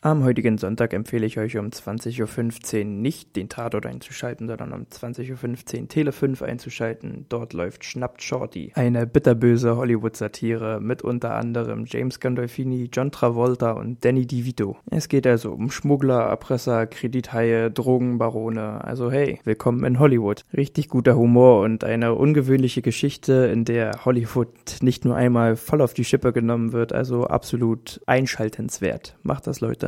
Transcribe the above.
Am heutigen Sonntag empfehle ich euch um 20.15 Uhr nicht den Tatort einzuschalten, sondern um 20.15 Uhr Tele 5 einzuschalten. Dort läuft Schnappt Shorty, eine bitterböse Hollywood-Satire mit unter anderem James Gandolfini, John Travolta und Danny DeVito. Es geht also um Schmuggler, Erpresser, Kredithaie, Drogenbarone. Also hey, willkommen in Hollywood. Richtig guter Humor und eine ungewöhnliche Geschichte, in der Hollywood nicht nur einmal voll auf die Schippe genommen wird, also absolut einschaltenswert. Macht das, Leute.